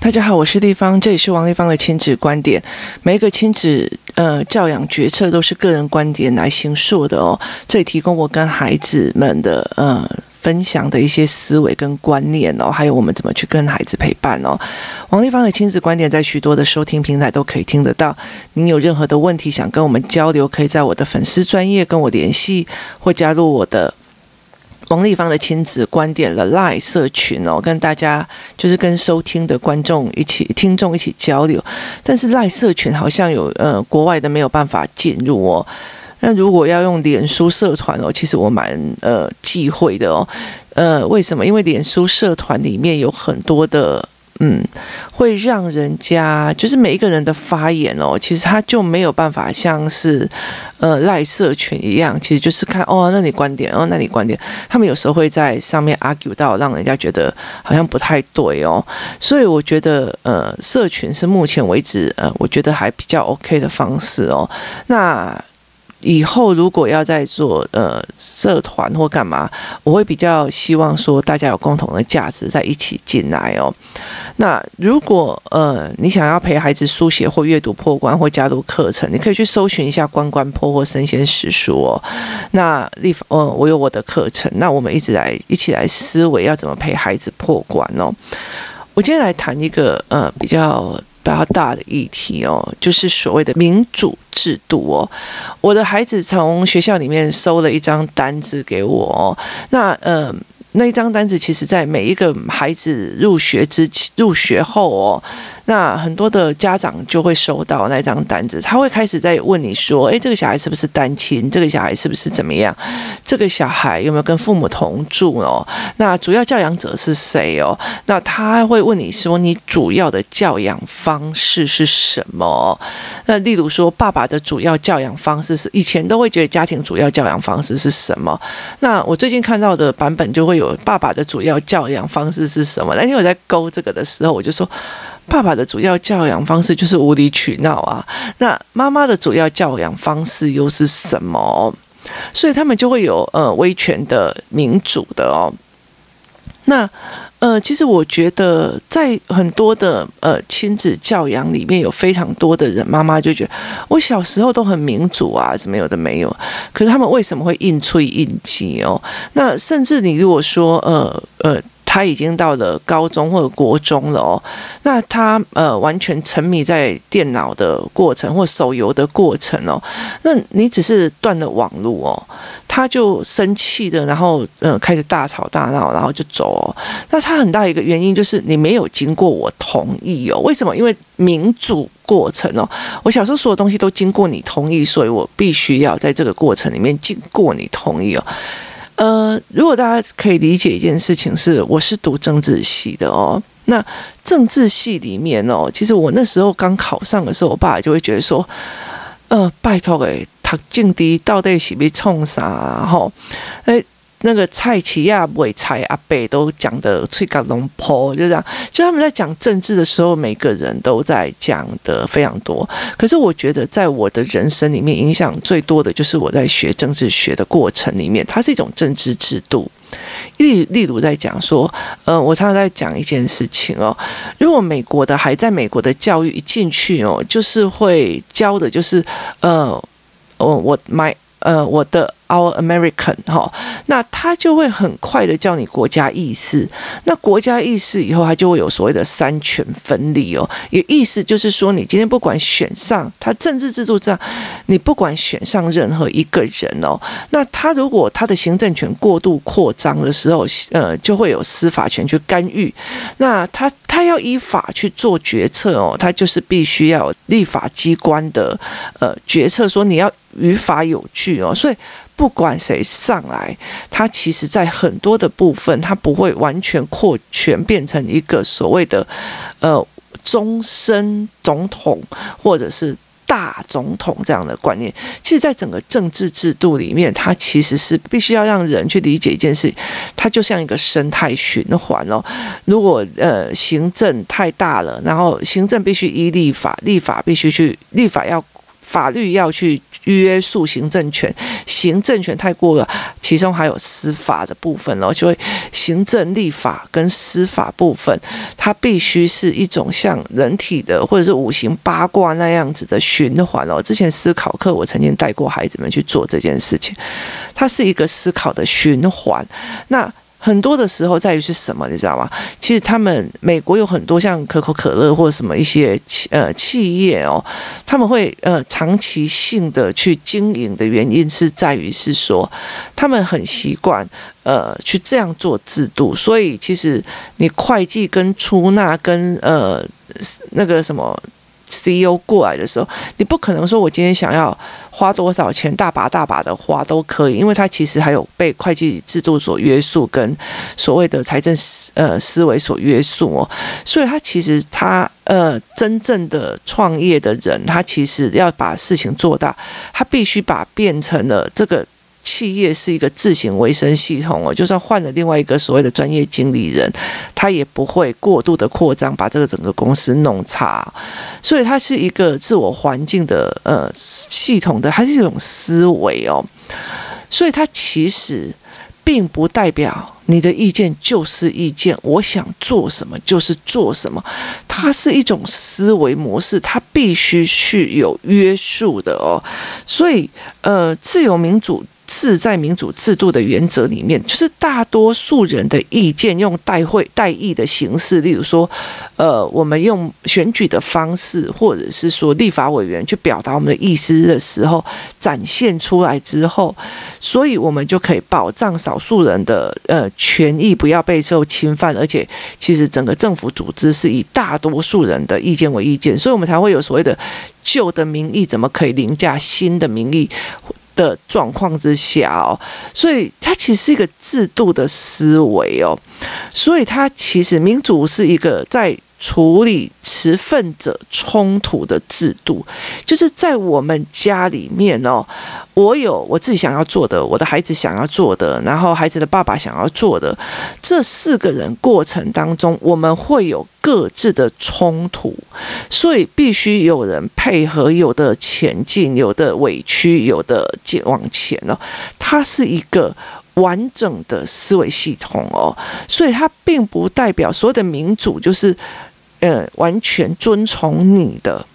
大家好，我是丽芳，这里是王丽芳的亲子观点。每一个亲子呃教养决策都是个人观点来形塑的哦。这里提供我跟孩子们的呃分享的一些思维跟观念哦，还有我们怎么去跟孩子陪伴哦。王丽芳的亲子观点在许多的收听平台都可以听得到。您有任何的问题想跟我们交流，可以在我的粉丝专业跟我联系，或加入我的。王立芳的亲子观点的赖社群哦，跟大家就是跟收听的观众一起、听众一起交流。但是赖社群好像有呃国外的没有办法进入哦。那如果要用脸书社团哦，其实我蛮呃忌讳的哦。呃，为什么？因为脸书社团里面有很多的。嗯，会让人家就是每一个人的发言哦，其实他就没有办法像是呃赖社群一样，其实就是看哦，那你观点哦，那你观点，他们有时候会在上面 argue 到，让人家觉得好像不太对哦，所以我觉得呃社群是目前为止呃我觉得还比较 OK 的方式哦，那。以后如果要再做呃社团或干嘛，我会比较希望说大家有共同的价值在一起进来哦。那如果呃你想要陪孩子书写或阅读破关或加入课程，你可以去搜寻一下关关破或生鲜识书哦。那立呃我有我的课程，那我们一直来一起来思维要怎么陪孩子破关哦。我今天来谈一个呃比较。比较大的议题哦，就是所谓的民主制度哦。我的孩子从学校里面收了一张单子给我哦，那嗯。那一张单子，其实在每一个孩子入学之、入学后哦，那很多的家长就会收到那张单子，他会开始在问你说：“诶，这个小孩是不是单亲？这个小孩是不是怎么样？这个小孩有没有跟父母同住哦？那主要教养者是谁哦？那他会问你说：你主要的教养方式是什么？那例如说，爸爸的主要教养方式是以前都会觉得家庭主要教养方式是什么？那我最近看到的版本就会爸爸的主要教养方式是什么？那天我在勾这个的时候，我就说，爸爸的主要教养方式就是无理取闹啊。那妈妈的主要教养方式又是什么？所以他们就会有呃威权的、民主的哦。那呃，其实我觉得在很多的呃亲子教养里面，有非常多的人妈妈就觉得我小时候都很民主啊，什么有的没有？可是他们为什么会硬吹硬挤哦？那甚至你如果说呃呃。他已经到了高中或者国中了哦，那他呃完全沉迷在电脑的过程或手游的过程哦，那你只是断了网络哦，他就生气的，然后呃开始大吵大闹，然后就走哦。那他很大一个原因就是你没有经过我同意哦。为什么？因为民主过程哦，我小时候所有东西都经过你同意，所以我必须要在这个过程里面经过你同意哦。呃，如果大家可以理解一件事情是，我是读政治系的哦。那政治系里面哦，其实我那时候刚考上的时候，我爸就会觉得说，呃，拜托诶，读政治到底是被冲啥？吼，诶。那个蔡奇亚、伟才阿伯都讲的吹嘎隆坡，就这样。就他们在讲政治的时候，每个人都在讲的非常多。可是我觉得，在我的人生里面，影响最多的就是我在学政治学的过程里面，它是一种政治制度。例例如在讲说，呃，我常常在讲一件事情哦，如果美国的还在美国的教育一进去哦，就是会教的就是，呃，我我买。呃，我的 Our American 哈，那他就会很快的叫你国家意识。那国家意识以后，他就会有所谓的三权分立哦。也意思就是说，你今天不管选上他政治制度这样，你不管选上任何一个人哦，那他如果他的行政权过度扩张的时候，呃，就会有司法权去干预。那他他要依法去做决策哦，他就是必须要立法机关的呃决策，说你要。于法有据哦，所以不管谁上来，他其实在很多的部分，他不会完全扩权变成一个所谓的呃终身总统或者是大总统这样的观念。其实，在整个政治制度里面，它其实是必须要让人去理解一件事，它就像一个生态循环哦。如果呃行政太大了，然后行政必须依立法，立法必须去立法要。法律要去约束行政权，行政权太过了，其中还有司法的部分哦，就会行政、立法跟司法部分，它必须是一种像人体的或者是五行八卦那样子的循环哦。之前思考课我曾经带过孩子们去做这件事情，它是一个思考的循环。那很多的时候在于是什么，你知道吗？其实他们美国有很多像可口可乐或者什么一些企呃企业哦，他们会呃长期性的去经营的原因是在于是说他们很习惯呃去这样做制度，所以其实你会计跟出纳跟呃那个什么。CEO 过来的时候，你不可能说我今天想要花多少钱，大把大把的花都可以，因为他其实还有被会计制度所约束，跟所谓的财政思呃思维所约束哦，所以他其实他呃真正的创业的人，他其实要把事情做大，他必须把变成了这个。企业是一个自行维生系统哦，就算换了另外一个所谓的专业经理人，他也不会过度的扩张，把这个整个公司弄差。所以它是一个自我环境的呃系统的，它是一种思维哦。所以它其实并不代表你的意见就是意见，我想做什么就是做什么。它是一种思维模式，它必须是有约束的哦。所以呃，自由民主。是在民主制度的原则里面，就是大多数人的意见用代会代议的形式，例如说，呃，我们用选举的方式，或者是说立法委员去表达我们的意思的时候，展现出来之后，所以我们就可以保障少数人的呃权益不要被受侵犯，而且其实整个政府组织是以大多数人的意见为意见，所以我们才会有所谓的旧的民意怎么可以凌驾新的民意。的状况之下哦，所以它其实是一个制度的思维哦，所以它其实民主是一个在处理持份者冲突的制度，就是在我们家里面哦，我有我自己想要做的，我的孩子想要做的，然后孩子的爸爸想要做的，这四个人过程当中，我们会有各自的冲突，所以必须有人配合，有的前进，有的委屈，有的往前哦，它是一个。完整的思维系统哦，所以它并不代表所有的民主就是，呃，完全遵从你的。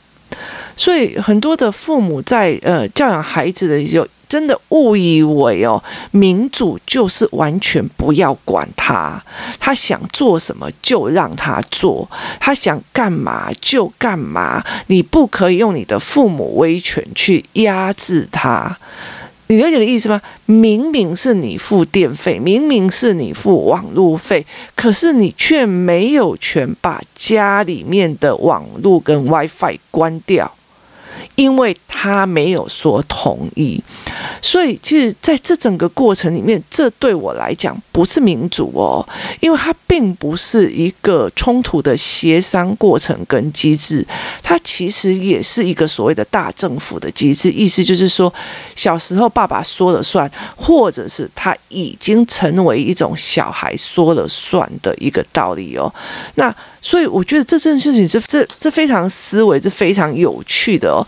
所以很多的父母在呃教养孩子的时候，真的误以为哦，民主就是完全不要管他，他想做什么就让他做，他想干嘛就干嘛，你不可以用你的父母威权去压制他。你了解的意思吗？明明是你付电费，明明是你付网路费，可是你却没有权把家里面的网路跟 WiFi 关掉。因为他没有说同意，所以其实在这整个过程里面，这对我来讲不是民主哦，因为它并不是一个冲突的协商过程跟机制，它其实也是一个所谓的大政府的机制。意思就是说，小时候爸爸说了算，或者是他已经成为一种小孩说了算的一个道理哦。那所以我觉得这件事情是这这非常思维是非常有趣的哦。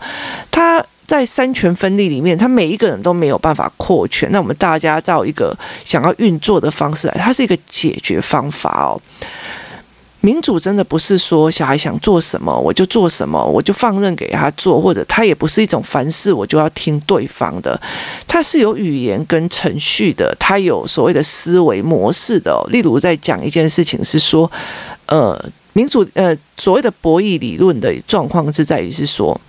他在三权分立里面，他每一个人都没有办法扩权。那我们大家照一个想要运作的方式来，它是一个解决方法哦。民主真的不是说小孩想做什么我就做什么，我就放任给他做，或者他也不是一种凡事我就要听对方的。他是有语言跟程序的，他有所谓的思维模式的。例如在讲一件事情是说，呃。民主呃，所谓的博弈理论的状况是在于是说，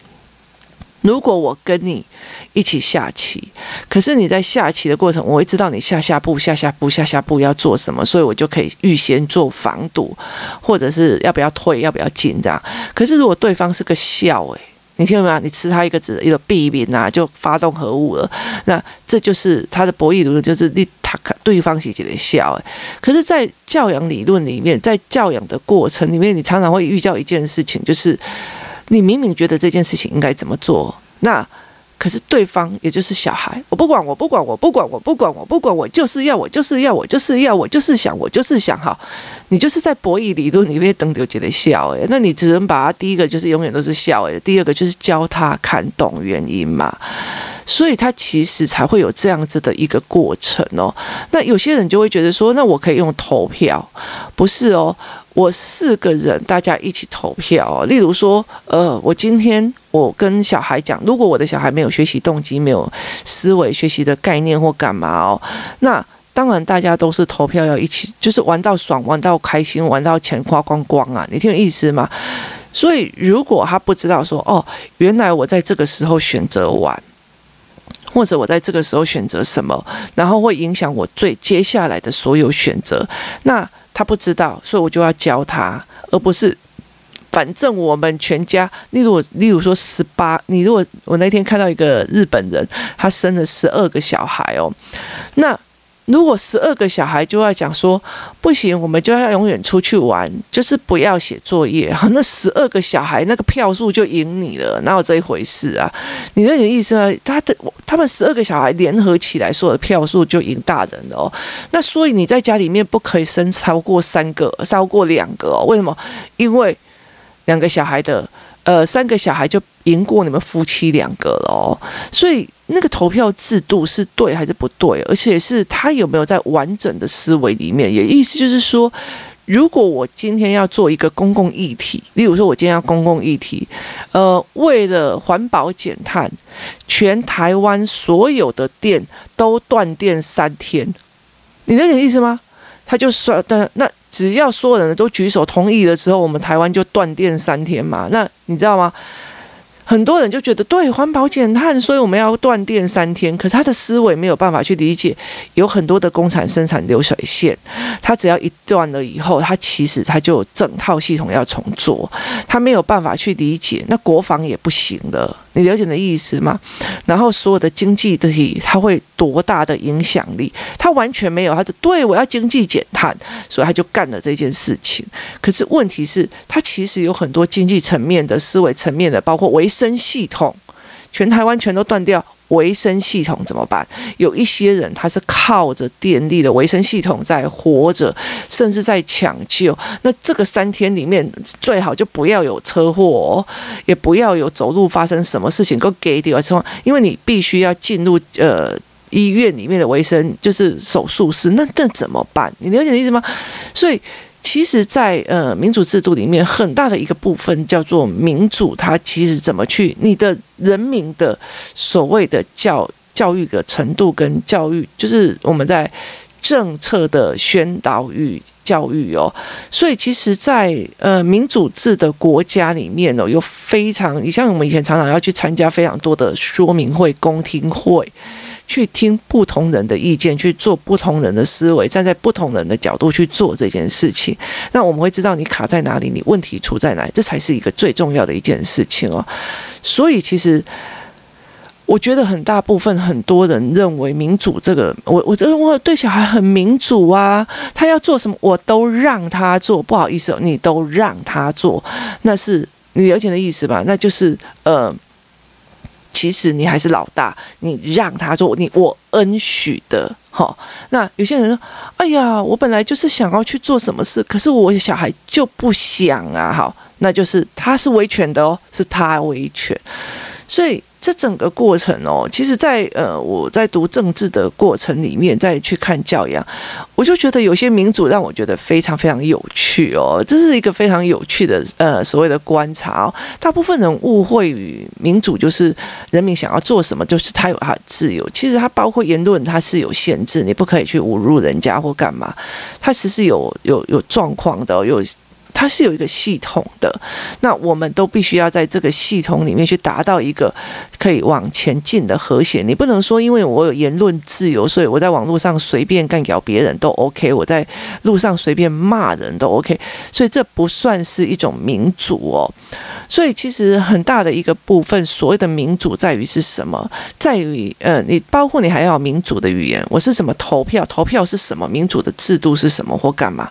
如果我跟你一起下棋，可是你在下棋的过程，我会知道你下下步、下下步、下下步要做什么，所以我就可以预先做防堵，或者是要不要退、要不要进这样。可是如果对方是个笑诶。你听到没有？你吃他一个子，一个弊病啊，就发动核武了。那这就是他的博弈理论，就是你他看对方是觉得笑诶。可是，在教养理论里面，在教养的过程里面，你常常会遇到一件事情，就是你明明觉得这件事情应该怎么做，那。可是对方也就是小孩，我不管，我不管，我不管，我不管，我不管，我就是要，我就是要，我就是要，我就是想，我就是想，哈，你就是在博弈理论里面等丢觉得笑诶，那你只能把他第一个就是永远都是笑诶，第二个就是教他看懂原因嘛。所以他其实才会有这样子的一个过程哦。那有些人就会觉得说，那我可以用投票，不是哦？我四个人大家一起投票哦。例如说，呃，我今天我跟小孩讲，如果我的小孩没有学习动机，没有思维学习的概念或干嘛哦，那当然大家都是投票要一起，就是玩到爽，玩到开心，玩到钱花光光啊！你听有意思吗？所以如果他不知道说，哦，原来我在这个时候选择玩。或者我在这个时候选择什么，然后会影响我最接下来的所有选择。那他不知道，所以我就要教他，而不是反正我们全家。例如，例如说十八，你如果我那天看到一个日本人，他生了十二个小孩哦，那。如果十二个小孩就要讲说不行，我们就要永远出去玩，就是不要写作业。那十二个小孩那个票数就赢你了，哪有这一回事啊？你那个意思啊？他的他们十二个小孩联合起来说的票数就赢大人了哦。那所以你在家里面不可以生超过三个，超过两个哦。为什么？因为两个小孩的。呃，三个小孩就赢过你们夫妻两个了哦，所以那个投票制度是对还是不对？而且是他有没有在完整的思维里面？也意思就是说，如果我今天要做一个公共议题，例如说我今天要公共议题，呃，为了环保减碳，全台湾所有的电都断电三天，你能有意思吗？他就说的那。只要所有人都举手同意了之后，我们台湾就断电三天嘛。那你知道吗？很多人就觉得对环保减碳，所以我们要断电三天。可是他的思维没有办法去理解，有很多的工厂生产流水线，他只要一断了以后，他其实他就整套系统要重做，他没有办法去理解。那国防也不行的。你了解的意思吗？然后所有的经济体，它会多大的影响力？它完全没有，它就对我要经济减碳，所以他就干了这件事情。可是问题是，它其实有很多经济层面的思维层面的，包括维生系统，全台湾全都断掉。维生系统怎么办？有一些人他是靠着电力的维生系统在活着，甚至在抢救。那这个三天里面最好就不要有车祸，也不要有走路发生什么事情，够给掉之后，因为你必须要进入呃医院里面的维生就是手术室，那那怎么办？你了解的意思吗？所以。其实在，呃民主制度里面，很大的一个部分叫做民主。它其实怎么去你的人民的所谓的教教育的程度跟教育，就是我们在政策的宣导与教育哦。所以其实在，在呃民主制的国家里面哦，有非常，你像我们以前常常要去参加非常多的说明会、公听会。去听不同人的意见，去做不同人的思维，站在不同人的角度去做这件事情，那我们会知道你卡在哪里，你问题出在哪，这才是一个最重要的一件事情哦。所以，其实我觉得很大部分很多人认为民主这个，我我觉得我对小孩很民主啊，他要做什么我都让他做，不好意思，你都让他做，那是你了解的意思吧？那就是呃。其实你还是老大，你让他做，你我恩许的，哈。那有些人说：“哎呀，我本来就是想要去做什么事，可是我小孩就不想啊。”好，那就是他是维权的哦，是他维权，所以。这整个过程哦，其实在，呃我在读政治的过程里面，再去看教养，我就觉得有些民主让我觉得非常非常有趣哦。这是一个非常有趣的呃所谓的观察哦。大部分人误会于民主就是人民想要做什么，就是他有他的自由。其实他包括言论，他是有限制，你不可以去侮辱人家或干嘛。他其实有有有状况的，有。它是有一个系统的，那我们都必须要在这个系统里面去达到一个可以往前进的和谐。你不能说，因为我有言论自由，所以我在网络上随便干掉别人都 OK，我在路上随便骂人都 OK，所以这不算是一种民主哦。所以其实很大的一个部分，所谓的民主在于是什么？在于呃，你包括你还要民主的语言，我是怎么投票？投票是什么？民主的制度是什么？或干嘛？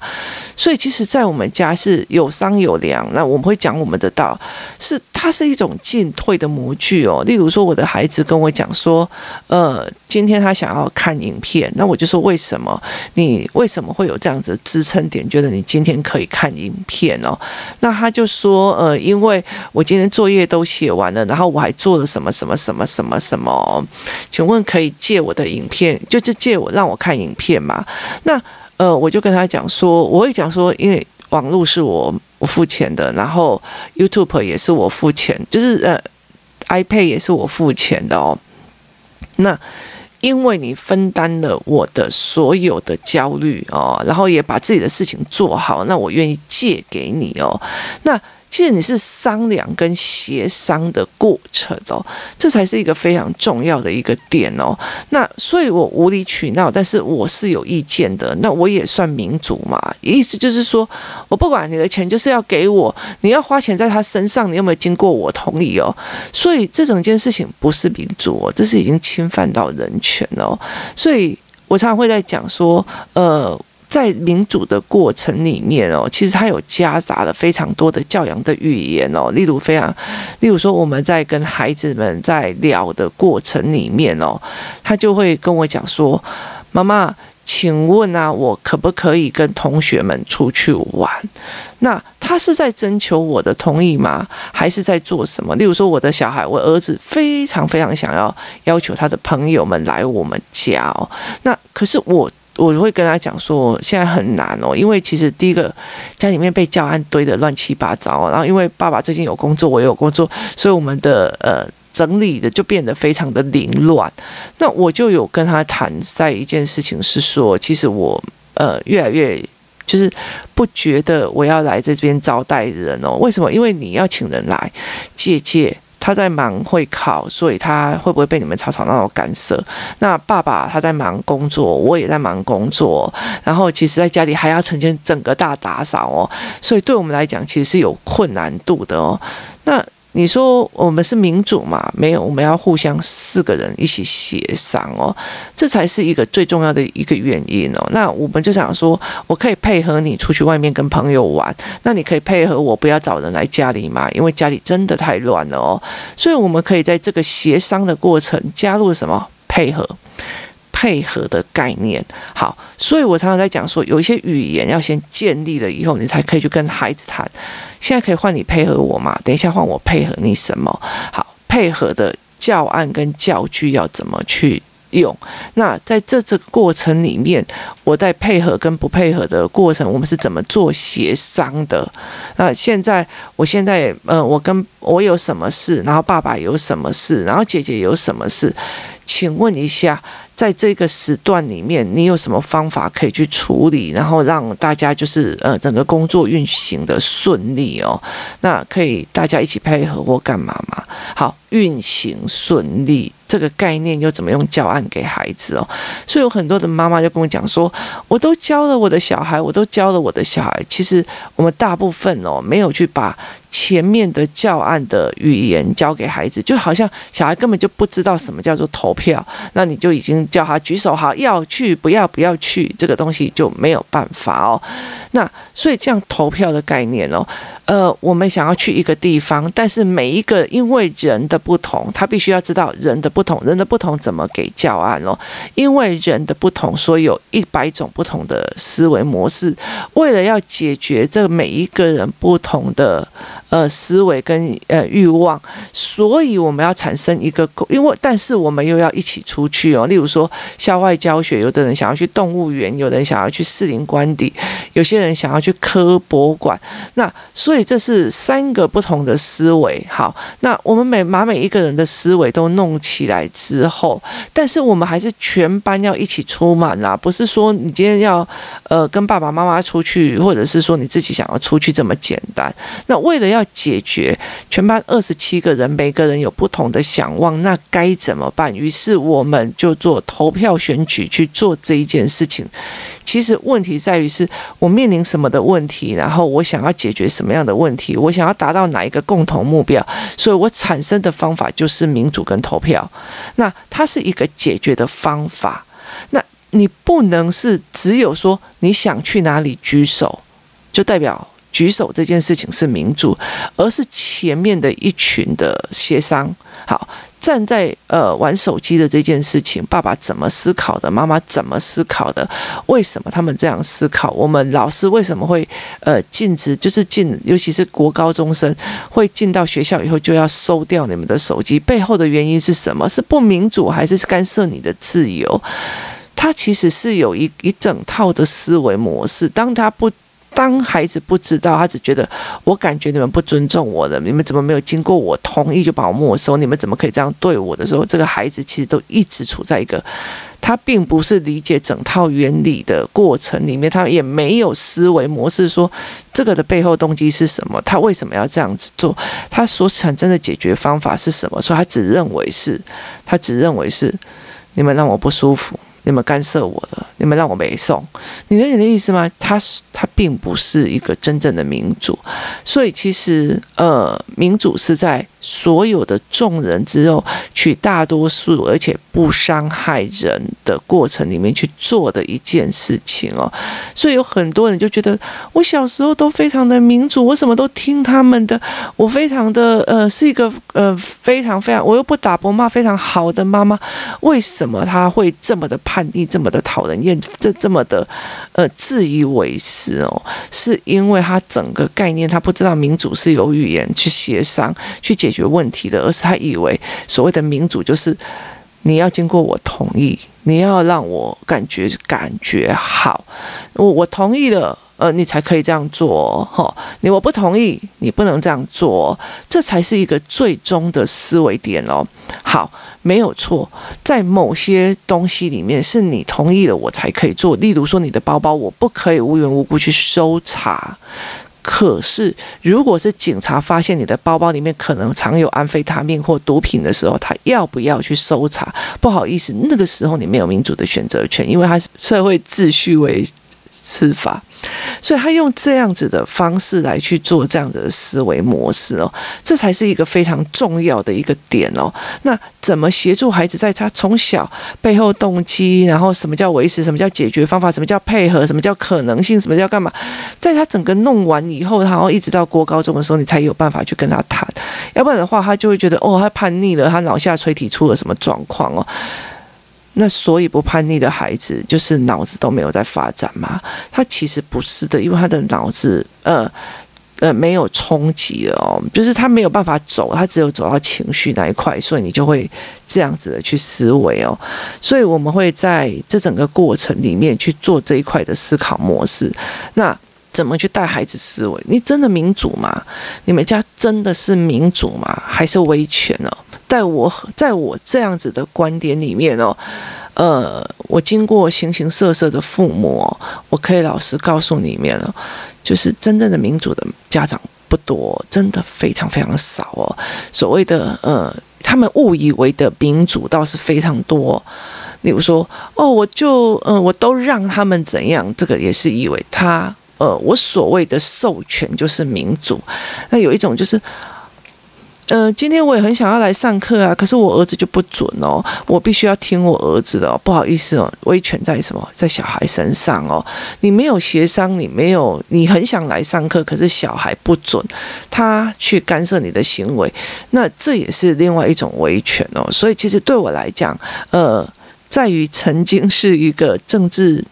所以其实，在我们家是是有商有量，那我们会讲我们的道，是它是一种进退的模具哦。例如说，我的孩子跟我讲说，呃，今天他想要看影片，那我就说为什么？你为什么会有这样子支撑点？觉得你今天可以看影片哦？那他就说，呃，因为。我今天作业都写完了，然后我还做了什么什么什么什么什么？请问可以借我的影片？就是借我让我看影片吗？那呃，我就跟他讲说，我会讲说，因为网络是我我付钱的，然后 YouTube 也是我付钱，就是呃，iPad 也是我付钱的哦。那因为你分担了我的所有的焦虑哦，然后也把自己的事情做好，那我愿意借给你哦。那其实你是商量跟协商的过程哦，这才是一个非常重要的一个点哦。那所以我无理取闹，但是我是有意见的。那我也算民主嘛，意思就是说我不管你的钱就是要给我，你要花钱在他身上，你有没有经过我同意哦？所以这整件事情不是民主哦，这是已经侵犯到人权哦。所以我常常会在讲说，呃。在民主的过程里面哦，其实它有夹杂了非常多的教养的语言哦，例如非常，例如说我们在跟孩子们在聊的过程里面哦，他就会跟我讲说：“妈妈，请问啊，我可不可以跟同学们出去玩？”那他是在征求我的同意吗？还是在做什么？例如说，我的小孩，我儿子非常非常想要要求他的朋友们来我们家哦，那可是我。我会跟他讲说，现在很难哦，因为其实第一个家里面被教案堆得乱七八糟，然后因为爸爸最近有工作，我也有工作，所以我们的呃整理的就变得非常的凌乱。那我就有跟他谈在一件事情是说，其实我呃越来越就是不觉得我要来这边招待人哦，为什么？因为你要请人来借借。他在忙会考，所以他会不会被你们吵吵闹闹干涉？那爸爸他在忙工作，我也在忙工作，然后其实在家里还要承接整个大打扫哦，所以对我们来讲其实是有困难度的哦。那。你说我们是民主嘛？没有，我们要互相四个人一起协商哦，这才是一个最重要的一个原因哦。那我们就想说，我可以配合你出去外面跟朋友玩，那你可以配合我不要找人来家里嘛？因为家里真的太乱了哦。所以我们可以在这个协商的过程加入什么？配合。配合的概念，好，所以我常常在讲说，有一些语言要先建立了以后，你才可以去跟孩子谈。现在可以换你配合我吗？等一下换我配合你什么？好，配合的教案跟教具要怎么去用？那在这这个过程里面，我在配合跟不配合的过程，我们是怎么做协商的？那现在，我现在，呃，我跟我有什么事，然后爸爸有什么事，然后姐姐有什么事？请问一下。在这个时段里面，你有什么方法可以去处理，然后让大家就是呃整个工作运行的顺利哦？那可以大家一起配合或干嘛嘛？好，运行顺利这个概念又怎么用教案给孩子哦？所以有很多的妈妈就跟我讲说，我都教了我的小孩，我都教了我的小孩。其实我们大部分哦没有去把。前面的教案的语言教给孩子，就好像小孩根本就不知道什么叫做投票，那你就已经叫他举手好，要去不要不要去，这个东西就没有办法哦。那所以这样投票的概念哦。呃，我们想要去一个地方，但是每一个因为人的不同，他必须要知道人的不同，人的不同怎么给教案哦？因为人的不同，所以有一百种不同的思维模式。为了要解决这每一个人不同的呃思维跟呃欲望，所以我们要产生一个，因为但是我们又要一起出去哦。例如说校外教学，有的人想要去动物园，有的人想要去士林官邸，有些人想要去科博馆，那所以。这是三个不同的思维。好，那我们每把每一个人的思维都弄起来之后，但是我们还是全班要一起出门啦，不是说你今天要呃跟爸爸妈妈出去，或者是说你自己想要出去这么简单。那为了要要解决全班二十七个人，每个人有不同的想望，那该怎么办？于是我们就做投票选举去做这一件事情。其实问题在于是我面临什么的问题，然后我想要解决什么样的问题，我想要达到哪一个共同目标，所以我产生的方法就是民主跟投票。那它是一个解决的方法。那你不能是只有说你想去哪里举手，就代表举手这件事情是民主，而是前面的一群的协商。好。站在呃玩手机的这件事情，爸爸怎么思考的？妈妈怎么思考的？为什么他们这样思考？我们老师为什么会呃禁止？就是禁，尤其是国高中生会进到学校以后就要收掉你们的手机，背后的原因是什么？是不民主还是干涉你的自由？他其实是有一一整套的思维模式。当他不当孩子不知道，他只觉得我感觉你们不尊重我的，你们怎么没有经过我同意就把我没收？你们怎么可以这样对我的时候，这个孩子其实都一直处在一个他并不是理解整套原理的过程里面，他也没有思维模式说这个的背后动机是什么，他为什么要这样子做，他所产生的解决方法是什么？所以他只认为是，他只认为是你们让我不舒服。你们干涉我了，你们让我没送，你理解的意思吗？他他并不是一个真正的民主，所以其实呃，民主是在所有的众人之后取大多数，而且不伤害人的过程里面去做的一件事情哦。所以有很多人就觉得，我小时候都非常的民主，我什么都听他们的，我非常的呃是一个呃非常非常，我又不打不骂，非常好的妈妈，为什么他会这么的？叛逆这么的讨人厌，这这么的呃自以为是哦，是因为他整个概念他不知道民主是有语言去协商去解决问题的，而是他以为所谓的民主就是你要经过我同意，你要让我感觉感觉好，我我同意了。呃，你才可以这样做，哈！你我不同意，你不能这样做，这才是一个最终的思维点哦。好，没有错，在某些东西里面是你同意了，我才可以做。例如说，你的包包，我不可以无缘无故去搜查。可是，如果是警察发现你的包包里面可能藏有安非他命或毒品的时候，他要不要去搜查？不好意思，那个时候你没有民主的选择权，因为他是社会秩序为司法。所以他用这样子的方式来去做这样子的思维模式哦，这才是一个非常重要的一个点哦。那怎么协助孩子在他从小背后动机，然后什么叫维持，什么叫解决方法，什么叫配合，什么叫可能性，什么叫干嘛？在他整个弄完以后，然后一直到国高中的时候，你才有办法去跟他谈。要不然的话，他就会觉得哦，他叛逆了，他脑下垂体出了什么状况哦。那所以不叛逆的孩子，就是脑子都没有在发展吗？他其实不是的，因为他的脑子呃呃没有冲击了哦，就是他没有办法走，他只有走到情绪那一块，所以你就会这样子的去思维哦。所以我们会在这整个过程里面去做这一块的思考模式。那怎么去带孩子思维？你真的民主吗？你们家真的是民主吗？还是威权呢？在我在我这样子的观点里面哦，呃，我经过形形色色的父母，我可以老实告诉你们了，就是真正的民主的家长不多，真的非常非常少哦。所谓的呃，他们误以为的民主倒是非常多。例如说，哦，我就呃，我都让他们怎样，这个也是以为他呃，我所谓的授权就是民主。那有一种就是。呃，今天我也很想要来上课啊，可是我儿子就不准哦，我必须要听我儿子的哦，不好意思哦，威权在什么？在小孩身上哦，你没有协商，你没有，你很想来上课，可是小孩不准，他去干涉你的行为，那这也是另外一种威权哦。所以其实对我来讲，呃，在于曾经是一个政治。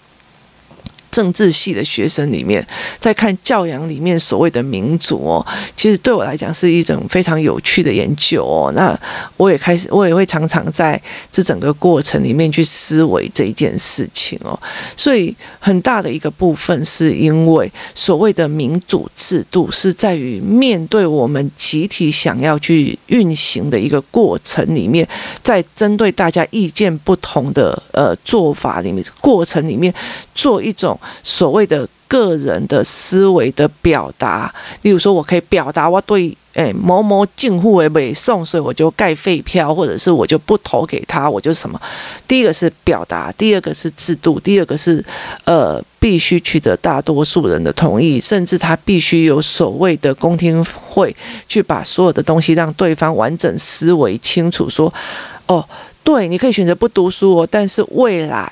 政治系的学生里面，在看教养里面所谓的民主哦，其实对我来讲是一种非常有趣的研究哦。那我也开始，我也会常常在这整个过程里面去思维这一件事情哦。所以很大的一个部分是因为所谓的民主制度是在于面对我们集体想要去运行的一个过程里面，在针对大家意见不同的呃做法里面过程里面做一种。所谓的个人的思维的表达，例如说，我可以表达我对诶某某进户为北宋，所以我就盖废票，或者是我就不投给他，我就什么。第一个是表达，第二个是制度，第二个是呃必须取得大多数人的同意，甚至他必须有所谓的公听会，去把所有的东西让对方完整思维清楚，说哦，对，你可以选择不读书哦，但是未来。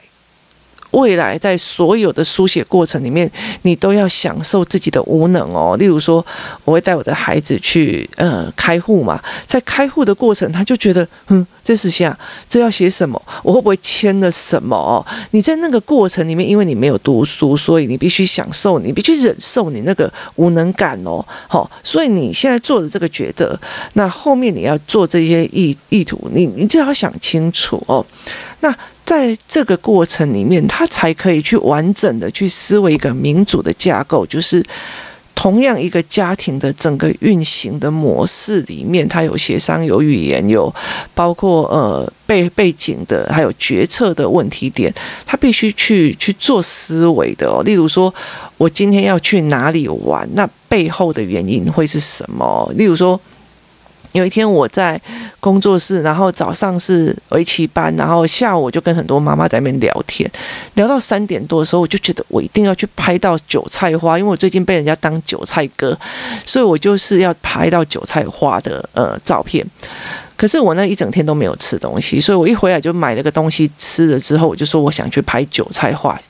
未来在所有的书写过程里面，你都要享受自己的无能哦。例如说，我会带我的孩子去呃开户嘛，在开户的过程，他就觉得，嗯，这是像这要写什么？我会不会签了什么？哦，你在那个过程里面，因为你没有读书，所以你必须享受，你必须忍受你那个无能感哦。好，所以你现在做的这个觉得，那后面你要做这些意意图，你你最好想清楚哦。那在这个过程里面，他才可以去完整的去思维一个民主的架构，就是同样一个家庭的整个运行的模式里面，它有协商、有语言、有包括呃背背景的，还有决策的问题点，他必须去去做思维的。例如说，我今天要去哪里玩，那背后的原因会是什么？例如说。有一天我在工作室，然后早上是围棋班，然后下午我就跟很多妈妈在那边聊天，聊到三点多的时候，我就觉得我一定要去拍到韭菜花，因为我最近被人家当韭菜哥，所以我就是要拍到韭菜花的呃照片。可是我那一整天都没有吃东西，所以我一回来就买了个东西吃了之后，我就说我想去拍韭菜花，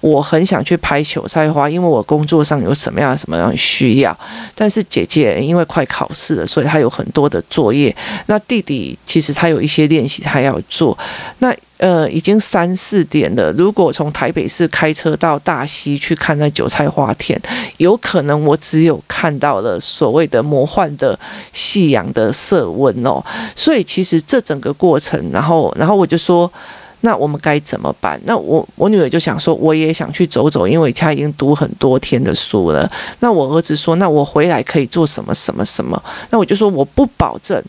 我很想去拍韭菜花，因为我工作上有什么样什么样的需要。但是姐姐因为快考试了，所以她有很多的作业。那弟弟其实他有一些练习他要做。那呃，已经三四点了。如果从台北市开车到大溪去看那韭菜花田，有可能我只有看到了所谓的魔幻的夕阳的色温哦。所以其实这整个过程，然后然后我就说，那我们该怎么办？那我我女儿就想说，我也想去走走，因为她已经读很多天的书了。那我儿子说，那我回来可以做什么什么什么？那我就说，我不保证。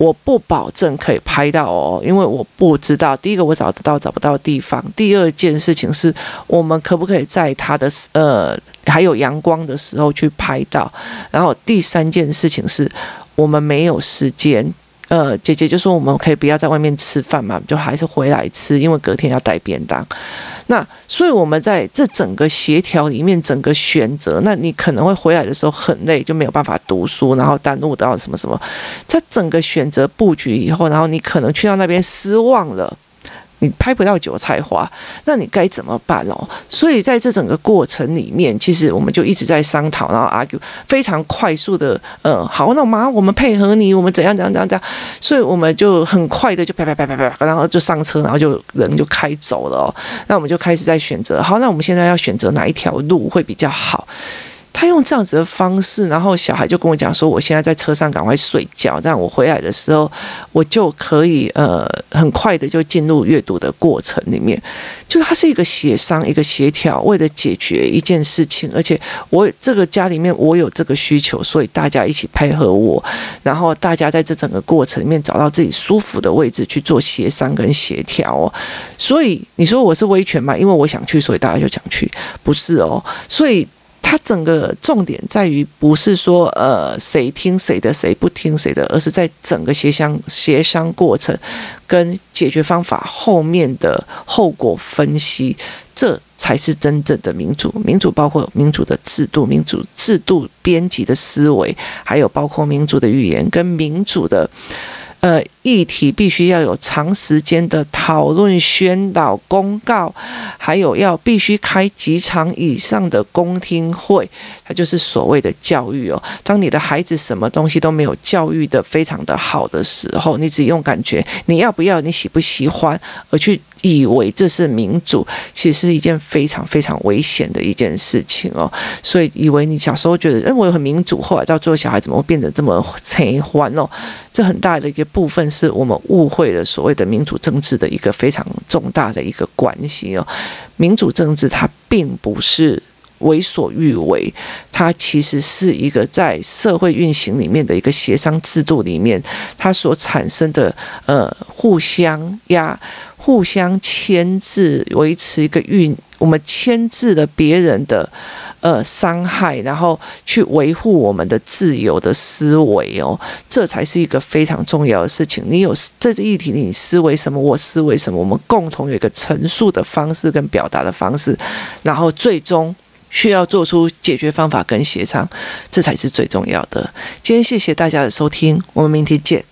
我不保证可以拍到哦，因为我不知道。第一个，我找得到找不到地方；第二件事情是，我们可不可以在它的呃还有阳光的时候去拍到？然后第三件事情是，我们没有时间。呃，姐姐就说我们可以不要在外面吃饭嘛，就还是回来吃，因为隔天要带便当。那所以我们在这整个协调里面，整个选择，那你可能会回来的时候很累，就没有办法读书，然后耽误到什么什么。在整个选择布局以后，然后你可能去到那边失望了。你拍不到韭菜花，那你该怎么办哦？所以在这整个过程里面，其实我们就一直在商讨，然后 argue 非常快速的，呃，好，那妈，我们配合你，我们怎样怎样怎样怎样，所以我们就很快的就啪啪啪啪啪，然后就上车，然后就人就开走了。那我们就开始在选择，好，那我们现在要选择哪一条路会比较好？他用这样子的方式，然后小孩就跟我讲说：“我现在在车上赶快睡觉，这样我回来的时候，我就可以呃很快的就进入阅读的过程里面。就是它是一个协商，一个协调，为了解决一件事情，而且我这个家里面我有这个需求，所以大家一起配合我，然后大家在这整个过程里面找到自己舒服的位置去做协商跟协调哦。所以你说我是威权吗？因为我想去，所以大家就想去，不是哦。所以。它整个重点在于，不是说呃谁听谁的，谁不听谁的，而是在整个协商协商过程跟解决方法后面的后果分析，这才是真正的民主。民主包括民主的制度、民主制度编辑的思维，还有包括民主的语言跟民主的。呃，议题必须要有长时间的讨论、宣导、公告，还有要必须开几场以上的公听会，它就是所谓的教育哦。当你的孩子什么东西都没有教育的非常的好的时候，你只用感觉，你要不要，你喜不喜欢，而去。以为这是民主，其实是一件非常非常危险的一件事情哦。所以以为你小时候觉得，哎，我很民主，后来到最后小孩怎么会变得这么贼欢哦？这很大的一个部分是我们误会了所谓的民主政治的一个非常重大的一个关系哦。民主政治它并不是。为所欲为，它其实是一个在社会运行里面的一个协商制度里面，它所产生的呃互相压、互相牵制，维持一个运，我们牵制了别人的呃伤害，然后去维护我们的自由的思维哦，这才是一个非常重要的事情。你有这个议题，你思维什么，我思维什么，我们共同有一个陈述的方式跟表达的方式，然后最终。需要做出解决方法跟协商，这才是最重要的。今天谢谢大家的收听，我们明天见。